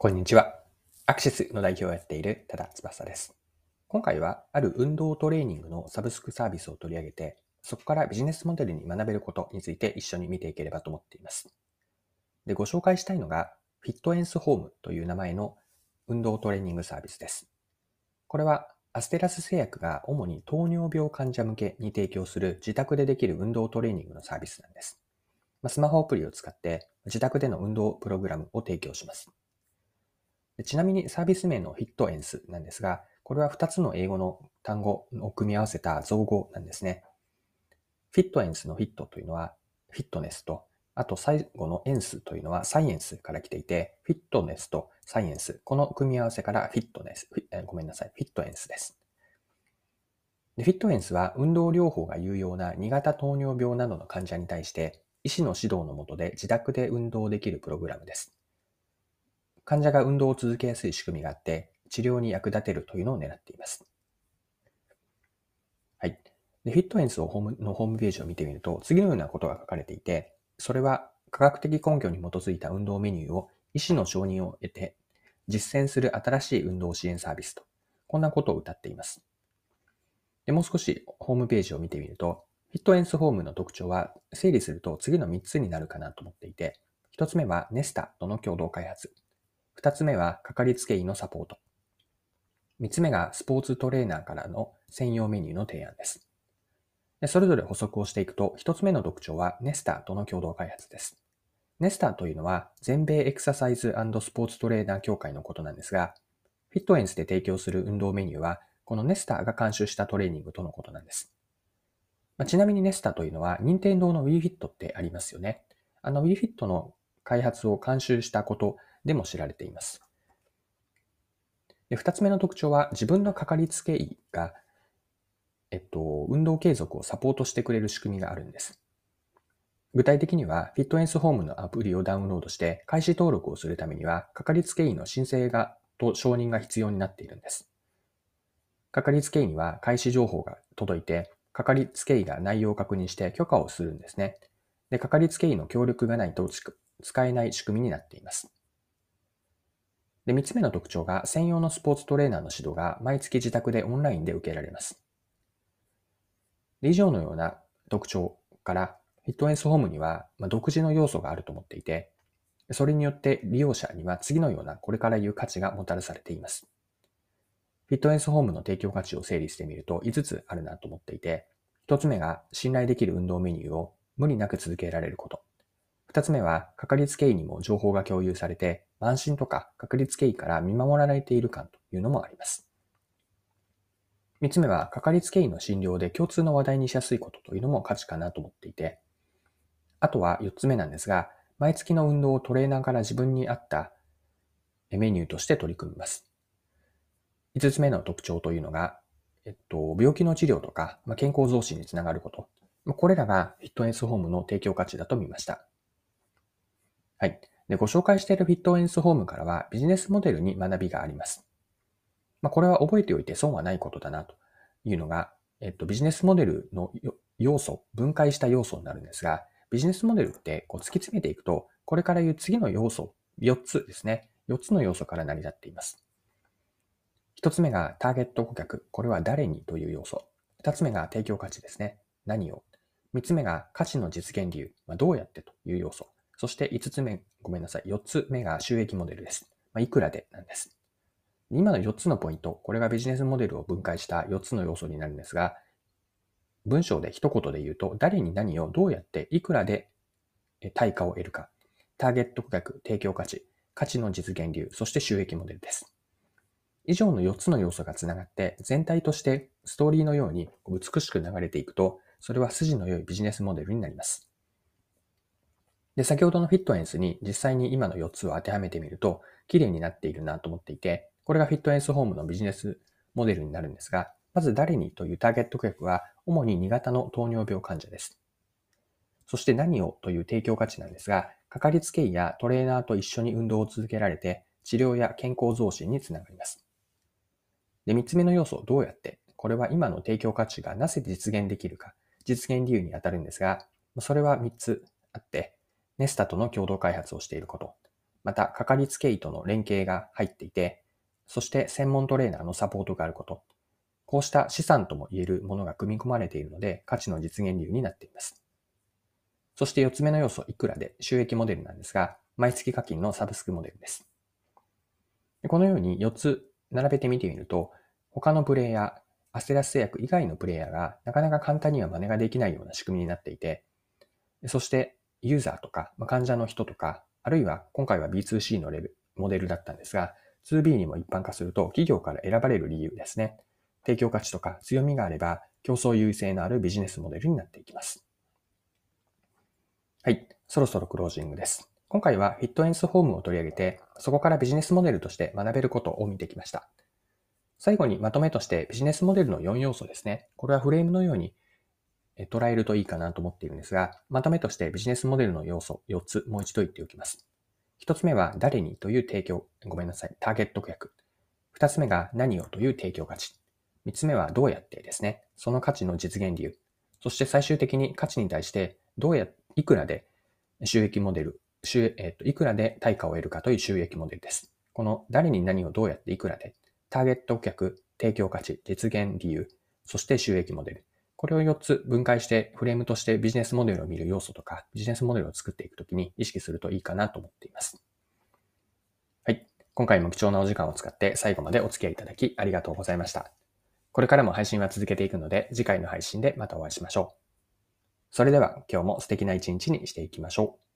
こんにちは。アクシスの代表をやっている多田翼です。今回はある運動トレーニングのサブスクサービスを取り上げて、そこからビジネスモデルに学べることについて一緒に見ていければと思っています。で、ご紹介したいのが、フィットエンスホームという名前の運動トレーニングサービスです。これはアステラス製薬が主に糖尿病患者向けに提供する自宅でできる運動トレーニングのサービスなんです。スマホアプリを使って自宅での運動プログラムを提供します。ちなみにサービス名のフィットエンスなんですが、これは2つの英語の単語を組み合わせた造語なんですね。フィットエンスのフィットというのはフィットネスと、あと最後のエンスというのはサイエンスから来ていて、フィットネスとサイエンス、この組み合わせからフィットネス、ごめんなさい、フィットエンスです。でフィットエンスは運動療法が有用な2型糖尿病などの患者に対して、医師の指導のもとで自宅で運動できるプログラムです。患者が運動を続けやすい仕組みがあって、治療に役立てるというのを狙っています。はい。でフィットエンスをホームのホームページを見てみると、次のようなことが書かれていて、それは科学的根拠に基づいた運動メニューを医師の承認を得て実践する新しい運動支援サービスと、こんなことを謳っています。でもう少しホームページを見てみると、フィットエンスホームの特徴は整理すると次の3つになるかなと思っていて、1つ目はネスタとの共同開発。二つ目は、かかりつけ医のサポート。三つ目が、スポーツトレーナーからの専用メニューの提案です。でそれぞれ補足をしていくと、一つ目の特徴は、ネスターとの共同開発です。ネスターというのは、全米エクササイズスポーツトレーナー協会のことなんですが、フィットエンスで提供する運動メニューは、このネスターが監修したトレーニングとのことなんです。まあ、ちなみにネスターというのは、任天堂の WeFit ってありますよね。あの WeFit の開発を監修したことでも知られています。で二つ目の特徴は自分のかかりつけ医が、えっと、運動継続をサポートしてくれる仕組みがあるんです。具体的には、フィットエンスホームのアプリをダウンロードして開始登録をするためには、かかりつけ医の申請がと承認が必要になっているんです。かかりつけ医には開始情報が届いて、かかりつけ医が内容を確認して許可をするんですね。で、かかりつけ医の協力がないと使えない仕組みになっています。で、三つ目の特徴が、専用のスポーツトレーナーの指導が毎月自宅でオンラインで受けられます。以上のような特徴から、フィットエンスホームには、独自の要素があると思っていて、それによって利用者には次のようなこれから言う価値がもたらされています。フィットエンスホームの提供価値を整理してみると5つあるなと思っていて、1つ目が信頼できる運動メニューを無理なく続けられること。二つ目は、かかりつけ医にも情報が共有されて、安心とかかかりつけ医から見守られている感というのもあります。三つ目は、かかりつけ医の診療で共通の話題にしやすいことというのも価値かなと思っていて、あとは四つ目なんですが、毎月の運動をトレーナーから自分に合ったメニューとして取り組みます。五つ目の特徴というのが、えっと、病気の治療とか、ま、健康増進につながること。これらがフィットネスホームの提供価値だと見ました。はい。で、ご紹介しているフィットエンスホームからはビジネスモデルに学びがあります。まあ、これは覚えておいて損はないことだなというのが、えっと、ビジネスモデルの要素、分解した要素になるんですが、ビジネスモデルってこう突き詰めていくと、これから言う次の要素、4つですね。4つの要素から成り立っています。1つ目がターゲット顧客。これは誰にという要素。2つ目が提供価値ですね。何を。3つ目が価値の実現理由。まあ、どうやってという要素。そして5つ目、ごめんなさい。4つ目が収益モデルです。まあ、いくらでなんです。今の4つのポイント、これがビジネスモデルを分解した4つの要素になるんですが、文章で一言で言うと、誰に何をどうやっていくらで対価を得るか、ターゲット顧客、提供価値、価値の実現理由、そして収益モデルです。以上の4つの要素がつながって、全体としてストーリーのように美しく流れていくと、それは筋の良いビジネスモデルになります。で、先ほどのフィットエンスに実際に今の4つを当てはめてみると、綺麗になっているなと思っていて、これがフィットエンスホームのビジネスモデルになるんですが、まず誰にというターゲット顧客は、主に2型の糖尿病患者です。そして何をという提供価値なんですが、かかりつけ医やトレーナーと一緒に運動を続けられて、治療や健康増進につながります。で、3つ目の要素、どうやって、これは今の提供価値がなぜ実現できるか、実現理由に当たるんですが、それは3つあって、ネスタとの共同開発をしていること。また、かかりつけ医との連携が入っていて、そして専門トレーナーのサポートがあること、こうした資産とも言えるものが組み込まれているので、価値の実現理由になっています。そして4つ目の要素、いくらで収益モデルなんですが、毎月課金のサブスクモデルです。このように4つ並べてみてみると、他のプレイヤー、アステラス製薬以外のプレイヤーがなかなか簡単には真似ができないような仕組みになっていて、そしてユーザーとか、ま患者の人とか、あるいは今回は B2C のレベ、モデルだったんですが、2B にも一般化すると企業から選ばれる理由ですね。提供価値とか強みがあれば競争優位性のあるビジネスモデルになっていきます。はい。そろそろクロージングです。今回はフィットエンスホームを取り上げて、そこからビジネスモデルとして学べることを見てきました。最後にまとめとしてビジネスモデルの4要素ですね。これはフレームのように捉えるといいかなと思っているんですが、まとめとしてビジネスモデルの要素4つもう一度言っておきます。1つ目は誰にという提供、ごめんなさい、ターゲット顧客。2つ目が何をという提供価値。3つ目はどうやってですね、その価値の実現理由。そして最終的に価値に対してどうや、いくらで収益モデル、収えっ、と、いくらで対価を得るかという収益モデルです。この誰に何をどうやっていくらで、ターゲット顧客、提供価値、実現理由、そして収益モデル。これを4つ分解してフレームとしてビジネスモデルを見る要素とか、ビジネスモデルを作っていくときに意識するといいかなと思っています。はい。今回も貴重なお時間を使って最後までお付き合いいただきありがとうございました。これからも配信は続けていくので、次回の配信でまたお会いしましょう。それでは今日も素敵な一日にしていきましょう。